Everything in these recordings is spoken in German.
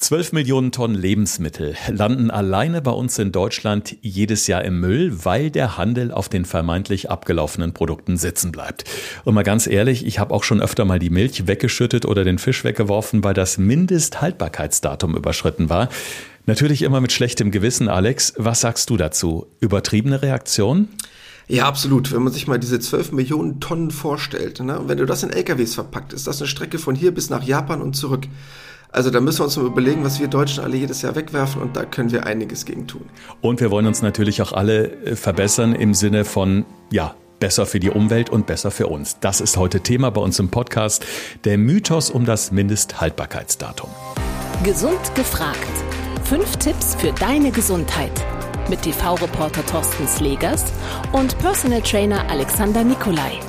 12 Millionen Tonnen Lebensmittel landen alleine bei uns in Deutschland jedes Jahr im Müll, weil der Handel auf den vermeintlich abgelaufenen Produkten sitzen bleibt. Und mal ganz ehrlich, ich habe auch schon öfter mal die Milch weggeschüttet oder den Fisch weggeworfen, weil das Mindesthaltbarkeitsdatum überschritten war. Natürlich immer mit schlechtem Gewissen, Alex. Was sagst du dazu? Übertriebene Reaktion? Ja, absolut. Wenn man sich mal diese 12 Millionen Tonnen vorstellt, ne? wenn du das in LKWs verpackt, ist das eine Strecke von hier bis nach Japan und zurück. Also da müssen wir uns mal überlegen, was wir Deutschen alle jedes Jahr wegwerfen und da können wir einiges gegen tun. Und wir wollen uns natürlich auch alle äh, verbessern im Sinne von, ja, besser für die Umwelt und besser für uns. Das ist heute Thema bei uns im Podcast, der Mythos um das Mindesthaltbarkeitsdatum. Gesund gefragt. Fünf Tipps für deine Gesundheit. Mit TV-Reporter Thorsten Slegers und Personal Trainer Alexander Nikolai.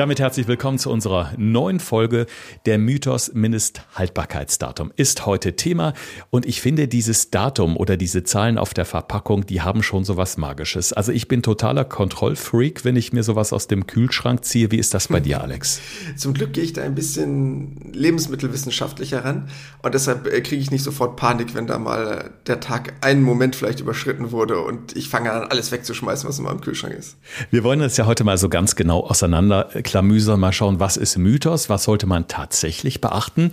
Damit herzlich willkommen zu unserer neuen Folge. Der Mythos Mindesthaltbarkeitsdatum ist heute Thema und ich finde dieses Datum oder diese Zahlen auf der Verpackung, die haben schon sowas Magisches. Also ich bin totaler Kontrollfreak, wenn ich mir sowas aus dem Kühlschrank ziehe. Wie ist das bei dir, Alex? Zum Glück gehe ich da ein bisschen lebensmittelwissenschaftlicher ran und deshalb äh, kriege ich nicht sofort Panik, wenn da mal der Tag einen Moment vielleicht überschritten wurde und ich fange an, alles wegzuschmeißen, was in meinem Kühlschrank ist. Wir wollen das ja heute mal so ganz genau auseinander Klamüser mal schauen, was ist Mythos, was sollte man tatsächlich beachten.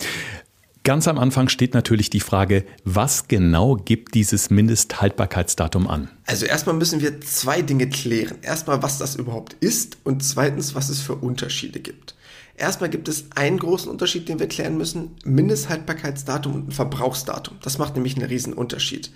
Ganz am Anfang steht natürlich die Frage, was genau gibt dieses Mindesthaltbarkeitsdatum an? Also erstmal müssen wir zwei Dinge klären. Erstmal, was das überhaupt ist und zweitens, was es für Unterschiede gibt. Erstmal gibt es einen großen Unterschied, den wir klären müssen. Mindesthaltbarkeitsdatum und ein Verbrauchsdatum. Das macht nämlich einen riesen Unterschied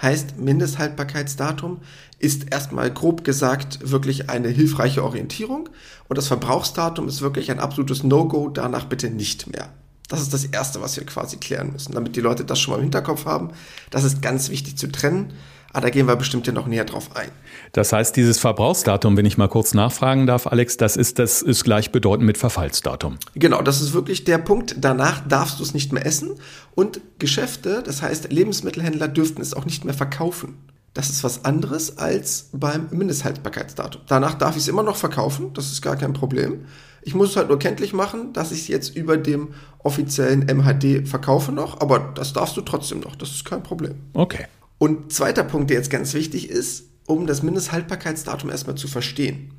heißt Mindesthaltbarkeitsdatum ist erstmal grob gesagt wirklich eine hilfreiche Orientierung und das Verbrauchsdatum ist wirklich ein absolutes No-Go, danach bitte nicht mehr. Das ist das Erste, was wir quasi klären müssen, damit die Leute das schon mal im Hinterkopf haben. Das ist ganz wichtig zu trennen. Aber da gehen wir bestimmt ja noch näher drauf ein. Das heißt, dieses Verbrauchsdatum, wenn ich mal kurz nachfragen darf, Alex, das ist, das ist gleichbedeutend mit Verfallsdatum. Genau, das ist wirklich der Punkt. Danach darfst du es nicht mehr essen. Und Geschäfte, das heißt Lebensmittelhändler, dürften es auch nicht mehr verkaufen. Das ist was anderes als beim Mindesthaltbarkeitsdatum. Danach darf ich es immer noch verkaufen, das ist gar kein Problem. Ich muss es halt nur kenntlich machen, dass ich es jetzt über dem offiziellen MHD verkaufe noch, aber das darfst du trotzdem noch, das ist kein Problem. Okay. Und zweiter Punkt, der jetzt ganz wichtig ist, um das Mindesthaltbarkeitsdatum erstmal zu verstehen.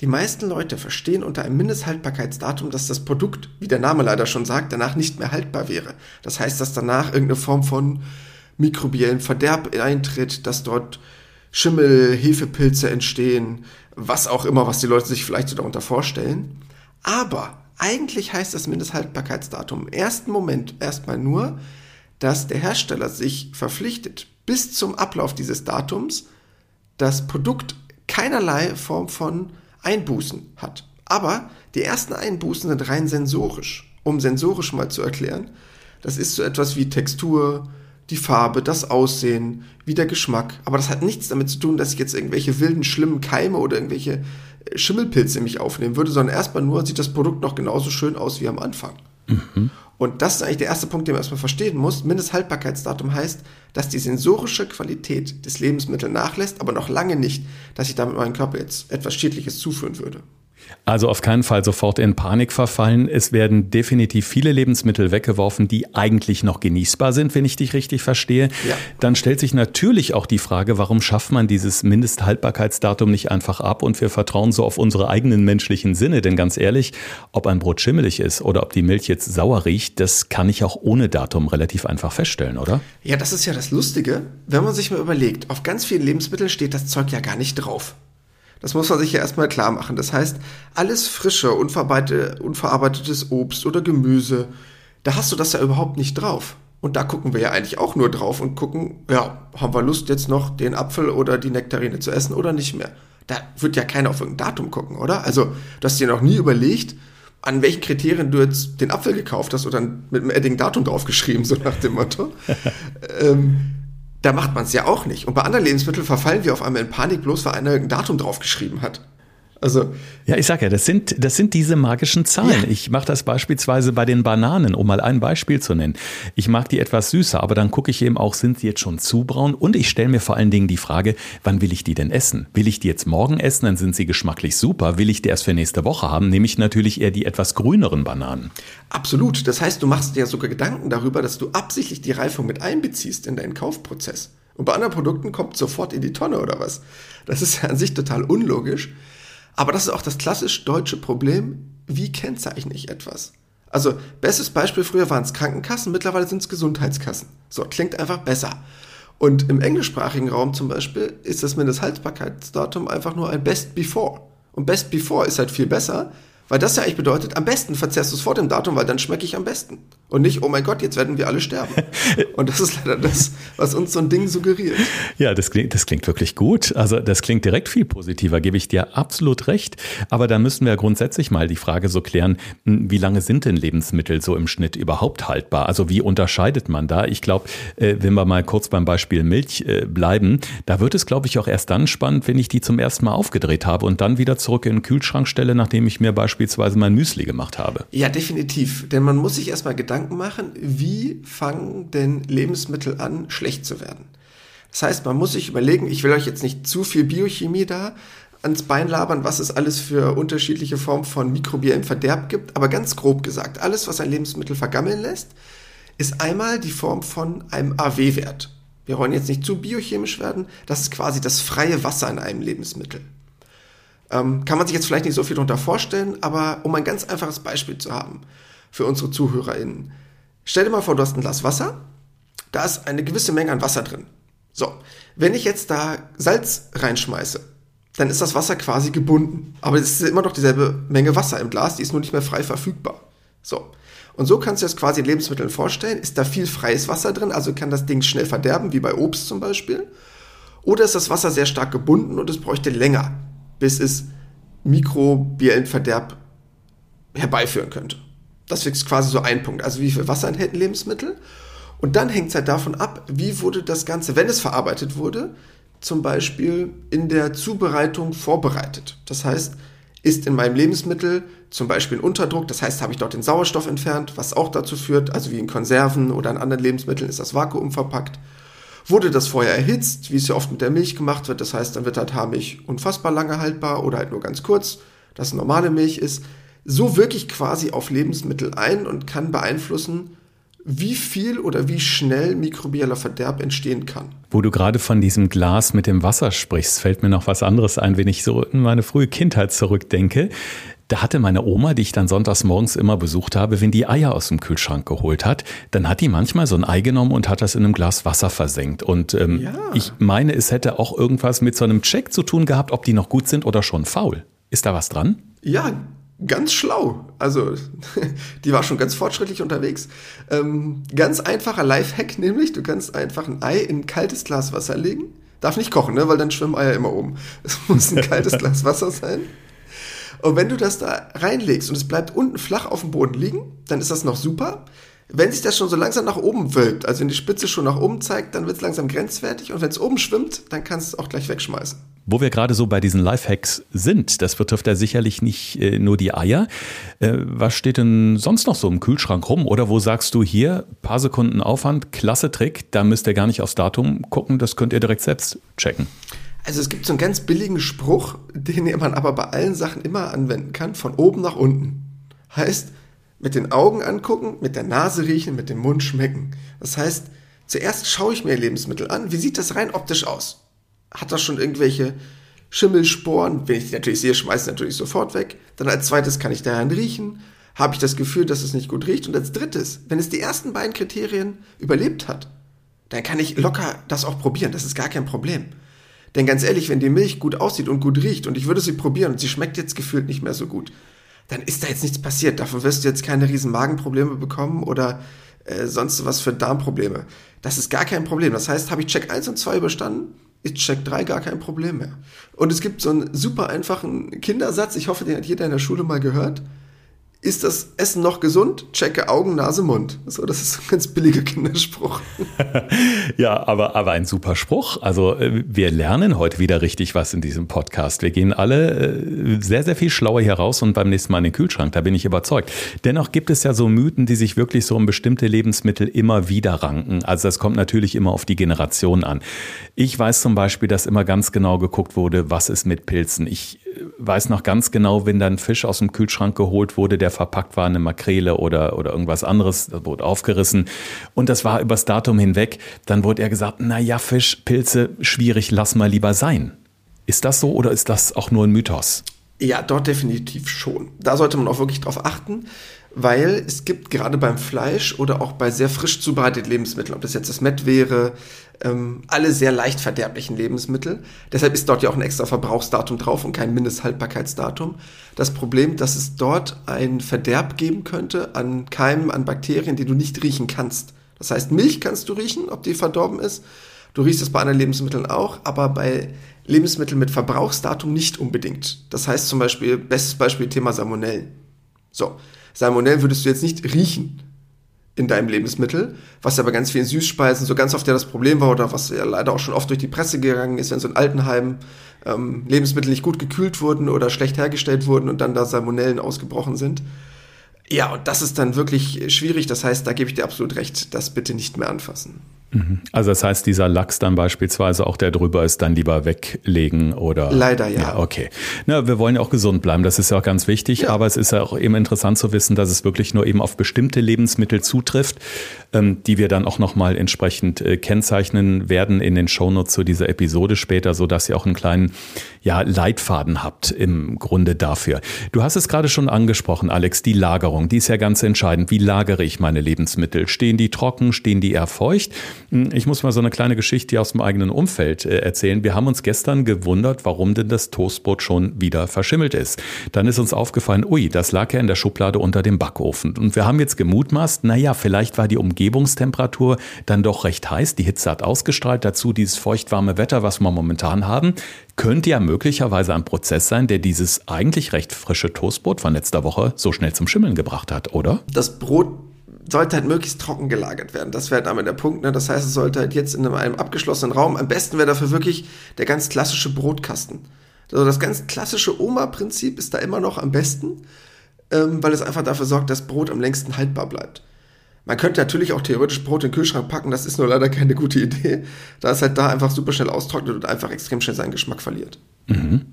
Die meisten Leute verstehen unter einem Mindesthaltbarkeitsdatum, dass das Produkt, wie der Name leider schon sagt, danach nicht mehr haltbar wäre. Das heißt, dass danach irgendeine Form von mikrobiellen Verderb eintritt, dass dort Schimmel, Hefepilze entstehen, was auch immer, was die Leute sich vielleicht so darunter vorstellen. Aber eigentlich heißt das Mindesthaltbarkeitsdatum im ersten Moment erstmal nur, dass der Hersteller sich verpflichtet, bis zum Ablauf dieses Datums das Produkt keinerlei Form von Einbußen hat. Aber die ersten Einbußen sind rein sensorisch. Um sensorisch mal zu erklären, das ist so etwas wie Textur, die Farbe, das Aussehen, wie der Geschmack. Aber das hat nichts damit zu tun, dass ich jetzt irgendwelche wilden, schlimmen Keime oder irgendwelche äh, Schimmelpilze in mich aufnehmen würde, sondern erstmal nur sieht das Produkt noch genauso schön aus wie am Anfang. Mhm. Und das ist eigentlich der erste Punkt, den man erstmal verstehen muss. Mindesthaltbarkeitsdatum heißt, dass die sensorische Qualität des Lebensmittels nachlässt, aber noch lange nicht, dass ich damit meinem Körper jetzt etwas Schädliches zuführen würde. Also auf keinen Fall sofort in Panik verfallen. Es werden definitiv viele Lebensmittel weggeworfen, die eigentlich noch genießbar sind, wenn ich dich richtig verstehe. Ja. Dann stellt sich natürlich auch die Frage, warum schafft man dieses Mindesthaltbarkeitsdatum nicht einfach ab und wir vertrauen so auf unsere eigenen menschlichen Sinne? Denn ganz ehrlich, ob ein Brot schimmelig ist oder ob die Milch jetzt sauer riecht, das kann ich auch ohne Datum relativ einfach feststellen, oder? Ja, das ist ja das Lustige, wenn man sich mal überlegt, auf ganz vielen Lebensmitteln steht das Zeug ja gar nicht drauf. Das muss man sich ja erstmal klar machen. Das heißt, alles frische, unverarbeitetes Obst oder Gemüse, da hast du das ja überhaupt nicht drauf. Und da gucken wir ja eigentlich auch nur drauf und gucken, ja, haben wir Lust jetzt noch den Apfel oder die Nektarine zu essen oder nicht mehr? Da wird ja keiner auf irgendein Datum gucken, oder? Also, du hast dir noch nie überlegt, an welchen Kriterien du jetzt den Apfel gekauft hast oder mit einem Edding Datum draufgeschrieben, so nach dem Motto. ähm, da macht man es ja auch nicht. Und bei anderen Lebensmitteln verfallen wir auf einmal in Panik, bloß weil einer ein Datum draufgeschrieben hat. Also ja, ich sag ja, das sind das sind diese magischen Zahlen. Ja. Ich mache das beispielsweise bei den Bananen, um mal ein Beispiel zu nennen. Ich mag die etwas süßer, aber dann gucke ich eben auch, sind sie jetzt schon zu braun? Und ich stelle mir vor allen Dingen die Frage, wann will ich die denn essen? Will ich die jetzt morgen essen? Dann sind sie geschmacklich super. Will ich die erst für nächste Woche haben? Nehme ich natürlich eher die etwas grüneren Bananen. Absolut. Das heißt, du machst dir ja sogar Gedanken darüber, dass du absichtlich die Reifung mit einbeziehst in deinen Kaufprozess. Und bei anderen Produkten kommt sofort in die Tonne oder was? Das ist ja an sich total unlogisch. Aber das ist auch das klassisch deutsche Problem. Wie kennzeichne ich etwas? Also, bestes Beispiel früher waren es Krankenkassen, mittlerweile sind es Gesundheitskassen. So, klingt einfach besser. Und im englischsprachigen Raum zum Beispiel ist das Mindesthaltbarkeitsdatum einfach nur ein Best Before. Und Best Before ist halt viel besser, weil das ja eigentlich bedeutet, am besten verzehrst du es vor dem Datum, weil dann schmecke ich am besten. Und nicht, oh mein Gott, jetzt werden wir alle sterben. Und das ist leider das, was uns so ein Ding suggeriert. Ja, das klingt, das klingt wirklich gut. Also das klingt direkt viel positiver, gebe ich dir absolut recht. Aber da müssen wir grundsätzlich mal die Frage so klären, hm, wie lange sind denn Lebensmittel so im Schnitt überhaupt haltbar? Also wie unterscheidet man da? Ich glaube, äh, wenn wir mal kurz beim Beispiel Milch äh, bleiben, da wird es, glaube ich, auch erst dann spannend, wenn ich die zum ersten Mal aufgedreht habe und dann wieder zurück in den Kühlschrank stelle, nachdem ich mir beispielsweise mein Müsli gemacht habe. Ja, definitiv. Denn man muss sich erstmal Gedanken Gedanken machen, wie fangen denn Lebensmittel an, schlecht zu werden. Das heißt, man muss sich überlegen, ich will euch jetzt nicht zu viel Biochemie da ans Bein labern, was es alles für unterschiedliche Formen von mikrobiellem Verderb gibt, aber ganz grob gesagt, alles, was ein Lebensmittel vergammeln lässt, ist einmal die Form von einem AW-Wert. Wir wollen jetzt nicht zu biochemisch werden, das ist quasi das freie Wasser in einem Lebensmittel. Ähm, kann man sich jetzt vielleicht nicht so viel darunter vorstellen, aber um ein ganz einfaches Beispiel zu haben für unsere ZuhörerInnen. Stell dir mal vor, du hast ein Glas Wasser, da ist eine gewisse Menge an Wasser drin. So, wenn ich jetzt da Salz reinschmeiße, dann ist das Wasser quasi gebunden. Aber es ist immer noch dieselbe Menge Wasser im Glas, die ist nur nicht mehr frei verfügbar. So. Und so kannst du das quasi Lebensmitteln vorstellen. Ist da viel freies Wasser drin, also kann das Ding schnell verderben, wie bei Obst zum Beispiel. Oder ist das Wasser sehr stark gebunden und es bräuchte länger, bis es mikrobiellen Verderb herbeiführen könnte. Das ist quasi so ein Punkt. Also wie viel Wasser enthält ein Lebensmittel? Und dann hängt es halt davon ab, wie wurde das Ganze, wenn es verarbeitet wurde, zum Beispiel in der Zubereitung vorbereitet. Das heißt, ist in meinem Lebensmittel zum Beispiel ein Unterdruck, das heißt, habe ich dort den Sauerstoff entfernt, was auch dazu führt, also wie in Konserven oder in anderen Lebensmitteln ist das Vakuum verpackt. Wurde das vorher erhitzt, wie es ja oft mit der Milch gemacht wird, das heißt, dann wird halt Haarmilch unfassbar lange haltbar oder halt nur ganz kurz, dass normale Milch ist so wirklich quasi auf Lebensmittel ein und kann beeinflussen, wie viel oder wie schnell mikrobieller Verderb entstehen kann. Wo du gerade von diesem Glas mit dem Wasser sprichst, fällt mir noch was anderes ein, wenn ich so in meine frühe Kindheit zurückdenke. Da hatte meine Oma, die ich dann sonntags morgens immer besucht habe, wenn die Eier aus dem Kühlschrank geholt hat, dann hat die manchmal so ein Ei genommen und hat das in einem Glas Wasser versenkt. Und ähm, ja. ich meine, es hätte auch irgendwas mit so einem Check zu tun gehabt, ob die noch gut sind oder schon faul. Ist da was dran? Ja, ganz schlau. Also, die war schon ganz fortschrittlich unterwegs. Ähm, ganz einfacher Lifehack nämlich, du kannst einfach ein Ei in ein kaltes Glas Wasser legen. Darf nicht kochen, ne? weil dann schwimmen Eier immer oben. Es muss ein kaltes Glas Wasser sein. Und wenn du das da reinlegst und es bleibt unten flach auf dem Boden liegen, dann ist das noch super. Wenn sich das schon so langsam nach oben wölbt, also wenn die Spitze schon nach oben zeigt, dann wird es langsam grenzwertig und wenn es oben schwimmt, dann kannst du es auch gleich wegschmeißen. Wo wir gerade so bei diesen Lifehacks sind, das betrifft ja sicherlich nicht äh, nur die Eier. Äh, was steht denn sonst noch so im Kühlschrank rum? Oder wo sagst du hier, paar Sekunden Aufwand, klasse Trick, da müsst ihr gar nicht aufs Datum gucken, das könnt ihr direkt selbst checken. Also es gibt so einen ganz billigen Spruch, den man aber bei allen Sachen immer anwenden kann, von oben nach unten. Heißt, mit den Augen angucken, mit der Nase riechen, mit dem Mund schmecken. Das heißt, zuerst schaue ich mir Lebensmittel an, wie sieht das rein optisch aus? Hat das schon irgendwelche Schimmelsporen? Wenn ich die natürlich sehe, schmeiße ich natürlich sofort weg. Dann als zweites kann ich daran riechen. Habe ich das Gefühl, dass es nicht gut riecht? Und als drittes, wenn es die ersten beiden Kriterien überlebt hat, dann kann ich locker das auch probieren. Das ist gar kein Problem. Denn ganz ehrlich, wenn die Milch gut aussieht und gut riecht und ich würde sie probieren und sie schmeckt jetzt gefühlt nicht mehr so gut, dann ist da jetzt nichts passiert. Davon wirst du jetzt keine riesen Magenprobleme bekommen oder äh, sonst was für Darmprobleme. Das ist gar kein Problem. Das heißt, habe ich Check 1 und 2 überstanden, ist Check 3 gar kein Problem mehr. Und es gibt so einen super einfachen Kindersatz, ich hoffe, den hat jeder in der Schule mal gehört. Ist das Essen noch gesund? Checke Augen, Nase, Mund. So, das ist ein ganz billiger Kinderspruch. ja, aber, aber ein super Spruch. Also äh, wir lernen heute wieder richtig was in diesem Podcast. Wir gehen alle äh, sehr, sehr viel schlauer hier raus und beim nächsten Mal in den Kühlschrank, da bin ich überzeugt. Dennoch gibt es ja so Mythen, die sich wirklich so um bestimmte Lebensmittel immer wieder ranken. Also das kommt natürlich immer auf die Generation an. Ich weiß zum Beispiel, dass immer ganz genau geguckt wurde, was ist mit Pilzen. Ich weiß noch ganz genau, wenn dann Fisch aus dem Kühlschrank geholt wurde, der verpackt war, eine Makrele oder, oder irgendwas anderes, das wurde aufgerissen und das war übers Datum hinweg, dann wurde er gesagt, na ja, Fisch, Pilze, schwierig, lass mal lieber sein. Ist das so oder ist das auch nur ein Mythos? Ja, dort definitiv schon. Da sollte man auch wirklich drauf achten weil es gibt gerade beim Fleisch oder auch bei sehr frisch zubereiteten Lebensmitteln, ob das jetzt das Mett wäre, ähm, alle sehr leicht verderblichen Lebensmittel. Deshalb ist dort ja auch ein extra Verbrauchsdatum drauf und kein Mindesthaltbarkeitsdatum. Das Problem, dass es dort ein Verderb geben könnte an Keimen, an Bakterien, die du nicht riechen kannst. Das heißt, Milch kannst du riechen, ob die verdorben ist. Du riechst es bei anderen Lebensmitteln auch, aber bei Lebensmitteln mit Verbrauchsdatum nicht unbedingt. Das heißt zum Beispiel, bestes Beispiel Thema Salmonellen. So, Salmonellen würdest du jetzt nicht riechen in deinem Lebensmittel, was ja bei ganz vielen Süßspeisen so ganz oft ja das Problem war oder was ja leider auch schon oft durch die Presse gegangen ist, wenn so in Altenheimen ähm, Lebensmittel nicht gut gekühlt wurden oder schlecht hergestellt wurden und dann da Salmonellen ausgebrochen sind. Ja, und das ist dann wirklich schwierig. Das heißt, da gebe ich dir absolut recht, das bitte nicht mehr anfassen. Also das heißt, dieser Lachs dann beispielsweise auch der drüber ist, dann lieber weglegen oder? Leider ja. ja okay. Na, wir wollen ja auch gesund bleiben, das ist ja auch ganz wichtig, ja. aber es ist ja auch eben interessant zu wissen, dass es wirklich nur eben auf bestimmte Lebensmittel zutrifft, ähm, die wir dann auch nochmal entsprechend äh, kennzeichnen werden in den Shownotes zu dieser Episode später, so dass ihr auch einen kleinen ja, Leitfaden habt im Grunde dafür. Du hast es gerade schon angesprochen, Alex, die Lagerung, die ist ja ganz entscheidend. Wie lagere ich meine Lebensmittel? Stehen die trocken, stehen die eher feucht? Hm, ich muss mal so eine kleine Geschichte aus dem eigenen Umfeld äh, erzählen. Wir haben uns gestern gewundert, warum denn das Toastbrot schon wieder verschimmelt ist. Dann ist uns aufgefallen, ui, das lag ja in der Schublade unter dem Backofen. Und wir haben jetzt gemutmaßt, naja, vielleicht war die Umgebungstemperatur dann doch recht heiß. Die Hitze hat ausgestrahlt. Dazu dieses feuchtwarme Wetter, was wir momentan haben, könnte ja möglicherweise ein Prozess sein, der dieses eigentlich recht frische Toastbrot von letzter Woche so schnell zum Schimmeln gebracht hat, oder? Das Brot sollte halt möglichst trocken gelagert werden. Das wäre damit der Punkt. Ne? Das heißt, es sollte halt jetzt in einem abgeschlossenen Raum, am besten wäre dafür wirklich der ganz klassische Brotkasten. Also das ganz klassische Oma-Prinzip ist da immer noch am besten, ähm, weil es einfach dafür sorgt, dass Brot am längsten haltbar bleibt. Man könnte natürlich auch theoretisch Brot in den Kühlschrank packen, das ist nur leider keine gute Idee, da es halt da einfach super schnell austrocknet und einfach extrem schnell seinen Geschmack verliert. Mhm.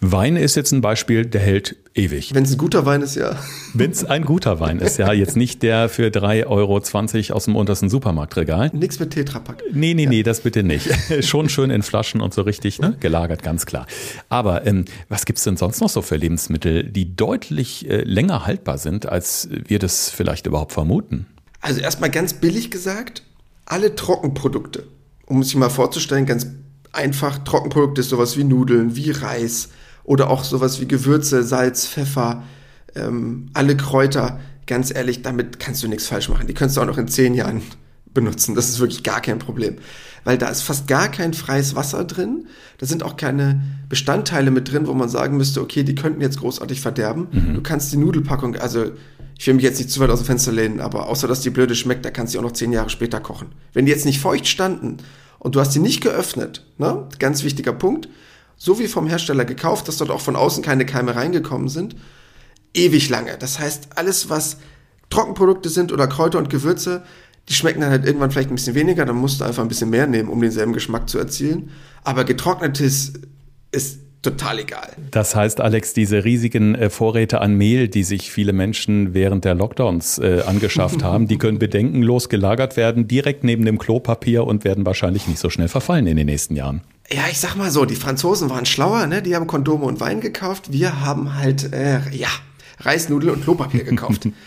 Wein ist jetzt ein Beispiel, der hält ewig. Wenn es ein guter Wein ist, ja. Wenn es ein guter Wein ist, ja. Jetzt nicht der für 3,20 Euro aus dem untersten Supermarktregal. Nichts mit Tetrapack. Nee, nee, ja. nee, das bitte nicht. Schon schön in Flaschen und so richtig ne? gelagert, ganz klar. Aber ähm, was gibt's denn sonst noch so für Lebensmittel, die deutlich äh, länger haltbar sind, als wir das vielleicht überhaupt vermuten? Also erstmal ganz billig gesagt, alle Trockenprodukte. Um sich mal vorzustellen, ganz einfach Trockenprodukte ist sowas wie Nudeln, wie Reis oder auch sowas wie Gewürze, Salz, Pfeffer, ähm, alle Kräuter. Ganz ehrlich, damit kannst du nichts falsch machen. Die kannst du auch noch in zehn Jahren benutzen. Das ist wirklich gar kein Problem. Weil da ist fast gar kein freies Wasser drin. Da sind auch keine Bestandteile mit drin, wo man sagen müsste, okay, die könnten jetzt großartig verderben. Mhm. Du kannst die Nudelpackung, also ich will mich jetzt nicht zu weit aus dem Fenster lehnen, aber außer dass die blöde schmeckt, da kannst du auch noch zehn Jahre später kochen. Wenn die jetzt nicht feucht standen und du hast die nicht geöffnet, ne, ganz wichtiger Punkt, so wie vom Hersteller gekauft, dass dort auch von außen keine Keime reingekommen sind, ewig lange. Das heißt, alles, was Trockenprodukte sind oder Kräuter und Gewürze, die schmecken dann halt irgendwann vielleicht ein bisschen weniger, dann musst du einfach ein bisschen mehr nehmen, um denselben Geschmack zu erzielen. Aber getrocknetes ist total egal. Das heißt, Alex, diese riesigen äh, Vorräte an Mehl, die sich viele Menschen während der Lockdowns äh, angeschafft haben, die können bedenkenlos gelagert werden, direkt neben dem Klopapier und werden wahrscheinlich nicht so schnell verfallen in den nächsten Jahren. Ja, ich sag mal so, die Franzosen waren schlauer, ne? Die haben Kondome und Wein gekauft. Wir haben halt, äh, ja, Reisnudeln und Klopapier gekauft.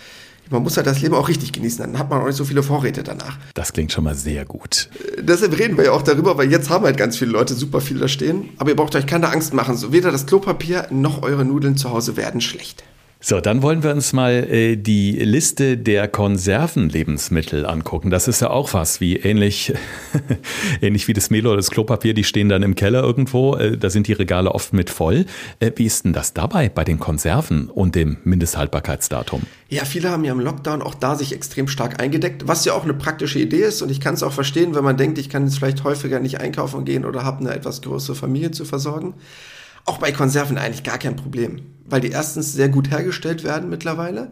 man muss halt das Leben auch richtig genießen, dann hat man auch nicht so viele Vorräte danach. Das klingt schon mal sehr gut. Äh, deshalb reden wir ja auch darüber, weil jetzt haben halt ganz viele Leute super viel da stehen. Aber ihr braucht euch keine Angst machen. So weder das Klopapier noch eure Nudeln zu Hause werden schlecht. So, dann wollen wir uns mal äh, die Liste der Konservenlebensmittel angucken. Das ist ja auch was, wie ähnlich, ähnlich wie das Mehl oder das Klopapier, die stehen dann im Keller irgendwo, äh, da sind die Regale oft mit voll. Äh, wie ist denn das dabei bei den Konserven und dem Mindesthaltbarkeitsdatum? Ja, viele haben ja im Lockdown auch da sich extrem stark eingedeckt, was ja auch eine praktische Idee ist und ich kann es auch verstehen, wenn man denkt, ich kann jetzt vielleicht häufiger nicht einkaufen gehen oder habe eine etwas größere Familie zu versorgen. Auch bei Konserven eigentlich gar kein Problem, weil die erstens sehr gut hergestellt werden mittlerweile.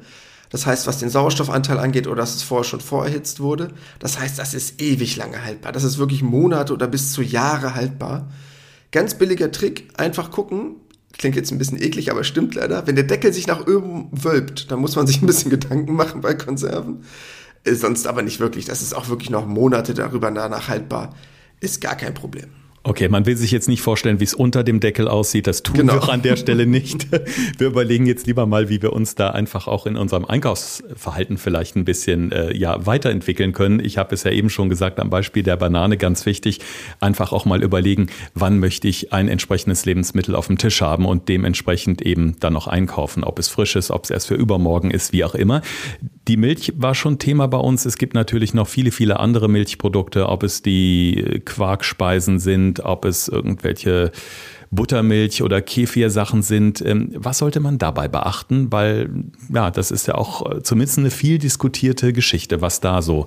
Das heißt, was den Sauerstoffanteil angeht oder dass es vorher schon vorerhitzt wurde. Das heißt, das ist ewig lange haltbar. Das ist wirklich Monate oder bis zu Jahre haltbar. Ganz billiger Trick, einfach gucken. Klingt jetzt ein bisschen eklig, aber stimmt leider. Wenn der Deckel sich nach oben wölbt, dann muss man sich ein bisschen Gedanken machen bei Konserven. Sonst aber nicht wirklich. Das ist auch wirklich noch Monate darüber danach haltbar. Ist gar kein Problem. Okay, man will sich jetzt nicht vorstellen, wie es unter dem Deckel aussieht. Das tun genau. wir an der Stelle nicht. Wir überlegen jetzt lieber mal, wie wir uns da einfach auch in unserem Einkaufsverhalten vielleicht ein bisschen äh, ja, weiterentwickeln können. Ich habe es ja eben schon gesagt, am Beispiel der Banane ganz wichtig, einfach auch mal überlegen, wann möchte ich ein entsprechendes Lebensmittel auf dem Tisch haben und dementsprechend eben dann noch einkaufen, ob es frisch ist, ob es erst für übermorgen ist, wie auch immer. Die Milch war schon Thema bei uns. Es gibt natürlich noch viele, viele andere Milchprodukte, ob es die Quarkspeisen sind, ob es irgendwelche Buttermilch oder Kefir-Sachen sind. Ähm, was sollte man dabei beachten? Weil, ja, das ist ja auch äh, zumindest eine viel diskutierte Geschichte, was da so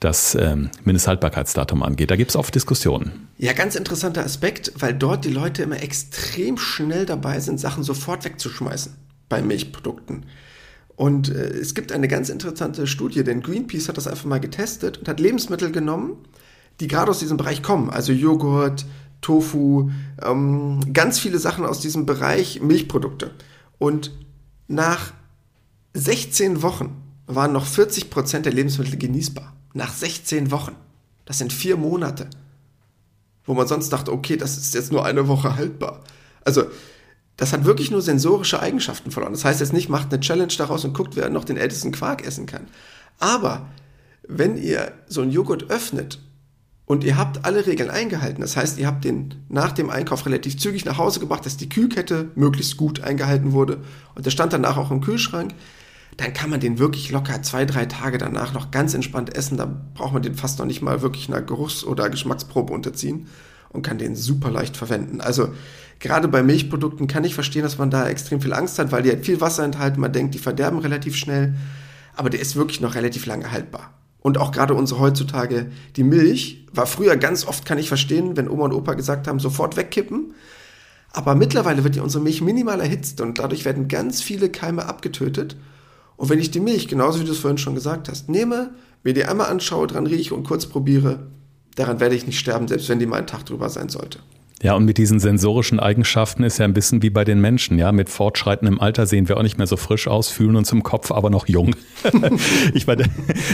das ähm, Mindesthaltbarkeitsdatum angeht. Da gibt es oft Diskussionen. Ja, ganz interessanter Aspekt, weil dort die Leute immer extrem schnell dabei sind, Sachen sofort wegzuschmeißen bei Milchprodukten. Und äh, es gibt eine ganz interessante Studie, denn Greenpeace hat das einfach mal getestet und hat Lebensmittel genommen, die gerade aus diesem Bereich kommen, also Joghurt, Tofu, ähm, ganz viele Sachen aus diesem Bereich Milchprodukte. Und nach 16 Wochen waren noch 40 Prozent der Lebensmittel genießbar. Nach 16 Wochen. Das sind vier Monate. Wo man sonst dachte, okay, das ist jetzt nur eine Woche haltbar. Also das hat wirklich nur sensorische Eigenschaften verloren. Das heißt jetzt nicht, macht eine Challenge daraus und guckt, wer noch den ältesten Quark essen kann. Aber wenn ihr so einen Joghurt öffnet und ihr habt alle Regeln eingehalten, das heißt, ihr habt den nach dem Einkauf relativ zügig nach Hause gebracht, dass die Kühlkette möglichst gut eingehalten wurde und der stand danach auch im Kühlschrank, dann kann man den wirklich locker zwei, drei Tage danach noch ganz entspannt essen. Da braucht man den fast noch nicht mal wirklich einer Geruchs- oder Geschmacksprobe unterziehen und kann den super leicht verwenden. Also gerade bei Milchprodukten kann ich verstehen, dass man da extrem viel Angst hat, weil die halt viel Wasser enthalten. Man denkt, die verderben relativ schnell. Aber der ist wirklich noch relativ lange haltbar. Und auch gerade unsere heutzutage, die Milch war früher ganz oft, kann ich verstehen, wenn Oma und Opa gesagt haben, sofort wegkippen. Aber mittlerweile wird ja unsere Milch minimal erhitzt und dadurch werden ganz viele Keime abgetötet. Und wenn ich die Milch, genauso wie du es vorhin schon gesagt hast, nehme, mir die einmal anschaue, dran rieche und kurz probiere, daran werde ich nicht sterben, selbst wenn die mal einen Tag drüber sein sollte. Ja, und mit diesen sensorischen Eigenschaften ist ja ein bisschen wie bei den Menschen. Ja, mit fortschreitendem Alter sehen wir auch nicht mehr so frisch aus, fühlen uns im Kopf aber noch jung. ich meine,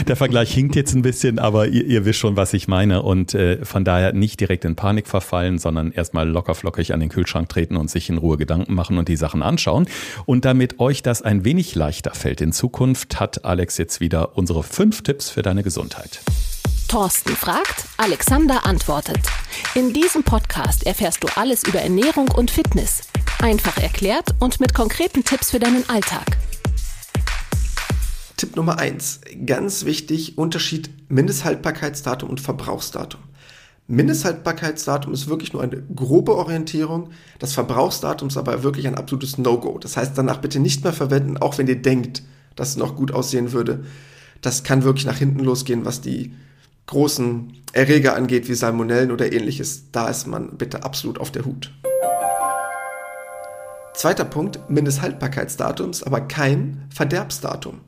der Vergleich hinkt jetzt ein bisschen, aber ihr, ihr wisst schon, was ich meine. Und äh, von daher nicht direkt in Panik verfallen, sondern erstmal lockerflockig an den Kühlschrank treten und sich in Ruhe Gedanken machen und die Sachen anschauen. Und damit euch das ein wenig leichter fällt in Zukunft, hat Alex jetzt wieder unsere fünf Tipps für deine Gesundheit. Thorsten fragt, Alexander antwortet. In diesem Podcast erfährst du alles über Ernährung und Fitness. Einfach erklärt und mit konkreten Tipps für deinen Alltag. Tipp Nummer eins: Ganz wichtig, Unterschied Mindesthaltbarkeitsdatum und Verbrauchsdatum. Mindesthaltbarkeitsdatum ist wirklich nur eine grobe Orientierung. Das Verbrauchsdatum ist aber wirklich ein absolutes No-Go. Das heißt, danach bitte nicht mehr verwenden, auch wenn ihr denkt, dass es noch gut aussehen würde. Das kann wirklich nach hinten losgehen, was die großen Erreger angeht, wie Salmonellen oder ähnliches, da ist man bitte absolut auf der Hut. Zweiter Punkt, Mindesthaltbarkeitsdatums, aber kein Verderbsdatum.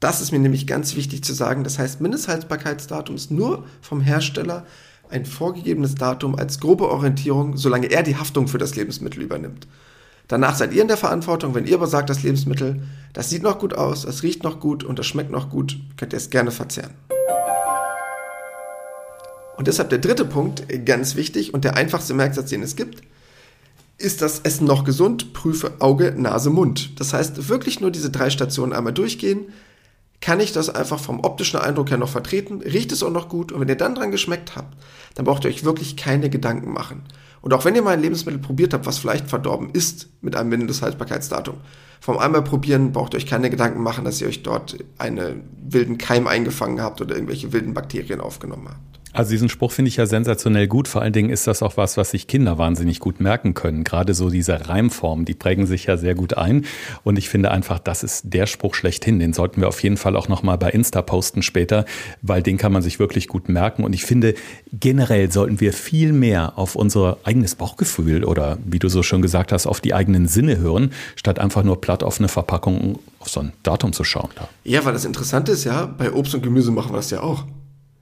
Das ist mir nämlich ganz wichtig zu sagen. Das heißt, Mindesthaltbarkeitsdatum ist nur vom Hersteller ein vorgegebenes Datum als grobe Orientierung, solange er die Haftung für das Lebensmittel übernimmt. Danach seid ihr in der Verantwortung, wenn ihr aber sagt, das Lebensmittel, das sieht noch gut aus, es riecht noch gut und es schmeckt noch gut, könnt ihr es gerne verzehren. Und deshalb der dritte Punkt, ganz wichtig und der einfachste Merksatz, den es gibt, ist das Essen noch gesund? Prüfe Auge, Nase, Mund. Das heißt, wirklich nur diese drei Stationen einmal durchgehen. Kann ich das einfach vom optischen Eindruck her noch vertreten? Riecht es auch noch gut? Und wenn ihr dann dran geschmeckt habt, dann braucht ihr euch wirklich keine Gedanken machen. Und auch wenn ihr mal ein Lebensmittel probiert habt, was vielleicht verdorben ist mit einem Mindesthaltbarkeitsdatum, vom einmal probieren braucht ihr euch keine Gedanken machen, dass ihr euch dort einen wilden Keim eingefangen habt oder irgendwelche wilden Bakterien aufgenommen habt. Also diesen Spruch finde ich ja sensationell gut. Vor allen Dingen ist das auch was, was sich Kinder wahnsinnig gut merken können. Gerade so diese Reimformen, die prägen sich ja sehr gut ein. Und ich finde einfach, das ist der Spruch schlechthin. Den sollten wir auf jeden Fall auch nochmal bei Insta posten später, weil den kann man sich wirklich gut merken. Und ich finde, generell sollten wir viel mehr auf unser eigenes Bauchgefühl oder, wie du so schon gesagt hast, auf die eigenen Sinne hören, statt einfach nur platt auf eine Verpackung, auf so ein Datum zu schauen. Ja, weil das Interessante ist ja, bei Obst und Gemüse machen wir das ja auch.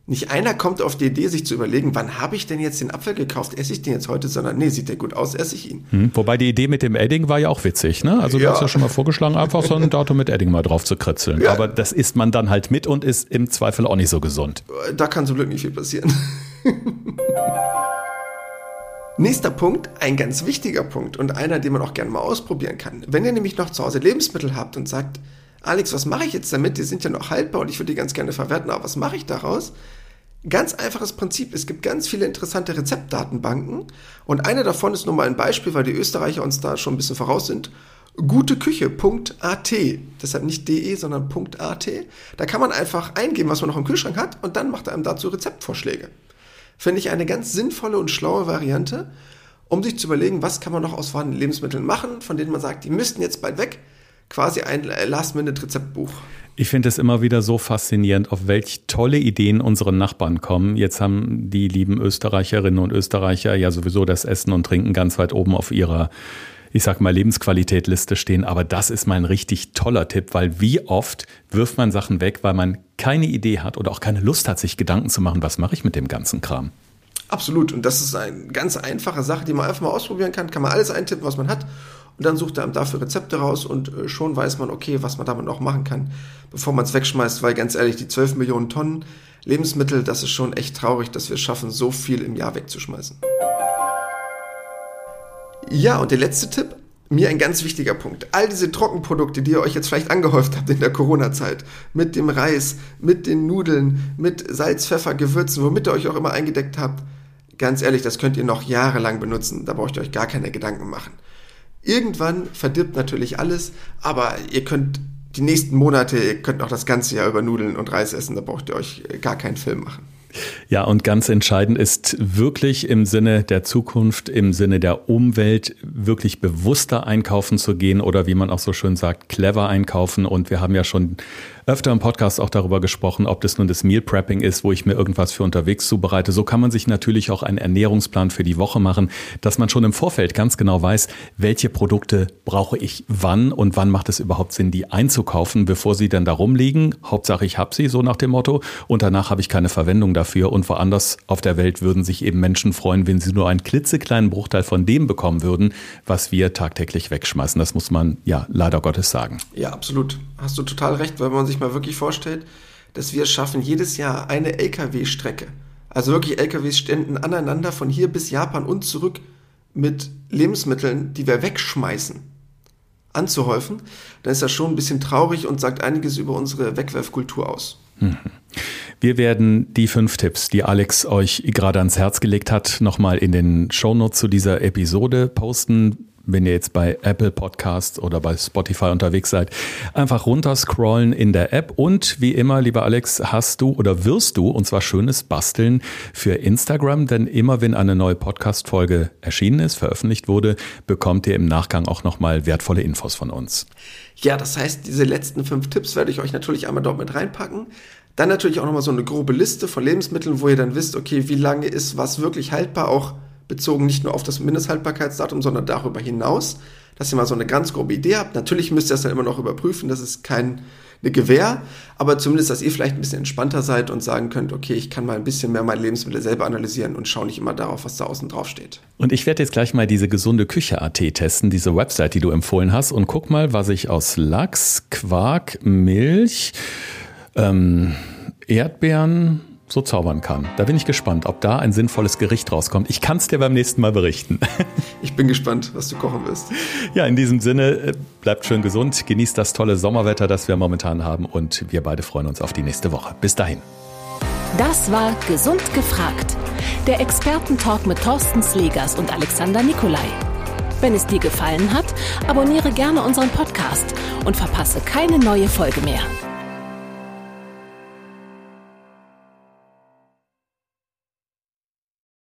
Nicht einer kommt auf die Idee, sich zu überlegen, wann habe ich denn jetzt den Apfel gekauft? Esse ich den jetzt heute? Sondern nee, sieht der gut aus, esse ich ihn. Hm, wobei die Idee mit dem Edding war ja auch witzig, ne? Also du hast ja schon mal vorgeschlagen, einfach so ein Datum mit Edding mal drauf zu kritzeln. Ja. Aber das isst man dann halt mit und ist im Zweifel auch nicht so gesund. Da kann zum Glück nicht viel passieren. Nächster Punkt, ein ganz wichtiger Punkt und einer, den man auch gerne mal ausprobieren kann. Wenn ihr nämlich noch zu Hause Lebensmittel habt und sagt, Alex, was mache ich jetzt damit? Die sind ja noch haltbar und ich würde die ganz gerne verwerten, aber was mache ich daraus? Ganz einfaches Prinzip. Es gibt ganz viele interessante Rezeptdatenbanken und eine davon ist nur mal ein Beispiel, weil die Österreicher uns da schon ein bisschen voraus sind. Guteküche.at. Deshalb nicht de, sondern .at. Da kann man einfach eingeben, was man noch im Kühlschrank hat und dann macht er einem dazu Rezeptvorschläge. Finde ich eine ganz sinnvolle und schlaue Variante, um sich zu überlegen, was kann man noch aus vorhandenen Lebensmitteln machen, von denen man sagt, die müssten jetzt bald weg quasi ein Last-Minute-Rezeptbuch. Ich finde es immer wieder so faszinierend, auf welche tolle Ideen unsere Nachbarn kommen. Jetzt haben die lieben Österreicherinnen und Österreicher ja sowieso das Essen und Trinken ganz weit oben auf ihrer ich sag mal, Lebensqualitätliste stehen. Aber das ist mein richtig toller Tipp, weil wie oft wirft man Sachen weg, weil man keine Idee hat oder auch keine Lust hat, sich Gedanken zu machen, was mache ich mit dem ganzen Kram? Absolut. Und das ist eine ganz einfache Sache, die man einfach mal ausprobieren kann. Kann man alles eintippen, was man hat und dann sucht er dafür Rezepte raus und äh, schon weiß man, okay, was man damit noch machen kann, bevor man es wegschmeißt, weil ganz ehrlich, die 12 Millionen Tonnen Lebensmittel, das ist schon echt traurig, dass wir es schaffen, so viel im Jahr wegzuschmeißen. Ja, und der letzte Tipp, mir ein ganz wichtiger Punkt. All diese Trockenprodukte, die ihr euch jetzt vielleicht angehäuft habt in der Corona-Zeit, mit dem Reis, mit den Nudeln, mit Salz, Pfeffer, Gewürzen, womit ihr euch auch immer eingedeckt habt, ganz ehrlich, das könnt ihr noch jahrelang benutzen. Da braucht ihr euch gar keine Gedanken machen. Irgendwann verdirbt natürlich alles, aber ihr könnt die nächsten Monate, ihr könnt auch das ganze Jahr über Nudeln und Reis essen, da braucht ihr euch gar keinen Film machen. Ja, und ganz entscheidend ist wirklich im Sinne der Zukunft, im Sinne der Umwelt, wirklich bewusster einkaufen zu gehen oder wie man auch so schön sagt, clever einkaufen. Und wir haben ja schon öfter im Podcast auch darüber gesprochen, ob das nun das Meal Prepping ist, wo ich mir irgendwas für unterwegs zubereite. So kann man sich natürlich auch einen Ernährungsplan für die Woche machen, dass man schon im Vorfeld ganz genau weiß, welche Produkte brauche ich wann und wann macht es überhaupt Sinn, die einzukaufen, bevor sie dann da rumliegen. Hauptsache ich habe sie, so nach dem Motto. Und danach habe ich keine Verwendung dafür. Und woanders auf der Welt würden sich eben Menschen freuen, wenn sie nur einen klitzekleinen Bruchteil von dem bekommen würden, was wir tagtäglich wegschmeißen. Das muss man ja leider Gottes sagen. Ja, absolut. Hast du total recht, weil man sich mal wirklich vorstellt, dass wir es schaffen, jedes Jahr eine Lkw-Strecke, also wirklich LKWs ständen aneinander von hier bis Japan und zurück mit Lebensmitteln, die wir wegschmeißen, anzuhäufen, dann ist das schon ein bisschen traurig und sagt einiges über unsere Wegwerfkultur aus. Mhm. Wir werden die fünf Tipps, die Alex euch gerade ans Herz gelegt hat, nochmal in den Shownotes zu dieser Episode posten wenn ihr jetzt bei Apple Podcasts oder bei Spotify unterwegs seid, einfach runterscrollen in der App. Und wie immer, lieber Alex, hast du oder wirst du, und zwar schönes Basteln für Instagram, denn immer wenn eine neue Podcast-Folge erschienen ist, veröffentlicht wurde, bekommt ihr im Nachgang auch nochmal wertvolle Infos von uns. Ja, das heißt, diese letzten fünf Tipps werde ich euch natürlich einmal dort mit reinpacken. Dann natürlich auch nochmal so eine grobe Liste von Lebensmitteln, wo ihr dann wisst, okay, wie lange ist was wirklich haltbar, auch bezogen nicht nur auf das Mindesthaltbarkeitsdatum, sondern darüber hinaus, dass ihr mal so eine ganz grobe Idee habt. Natürlich müsst ihr das dann immer noch überprüfen, das ist kein eine Gewähr, aber zumindest, dass ihr vielleicht ein bisschen entspannter seid und sagen könnt, okay, ich kann mal ein bisschen mehr meine Lebensmittel selber analysieren und schaue nicht immer darauf, was da außen drauf steht. Und ich werde jetzt gleich mal diese gesunde Küche.at testen, diese Website, die du empfohlen hast, und guck mal, was ich aus Lachs, Quark, Milch, ähm, Erdbeeren, so zaubern kann. Da bin ich gespannt, ob da ein sinnvolles Gericht rauskommt. Ich kann es dir beim nächsten Mal berichten. Ich bin gespannt, was du kochen wirst. Ja, in diesem Sinne, äh, bleibt schön gesund, genießt das tolle Sommerwetter, das wir momentan haben und wir beide freuen uns auf die nächste Woche. Bis dahin. Das war Gesund gefragt. Der Expertentalk mit Thorsten Slegers und Alexander Nikolai. Wenn es dir gefallen hat, abonniere gerne unseren Podcast und verpasse keine neue Folge mehr.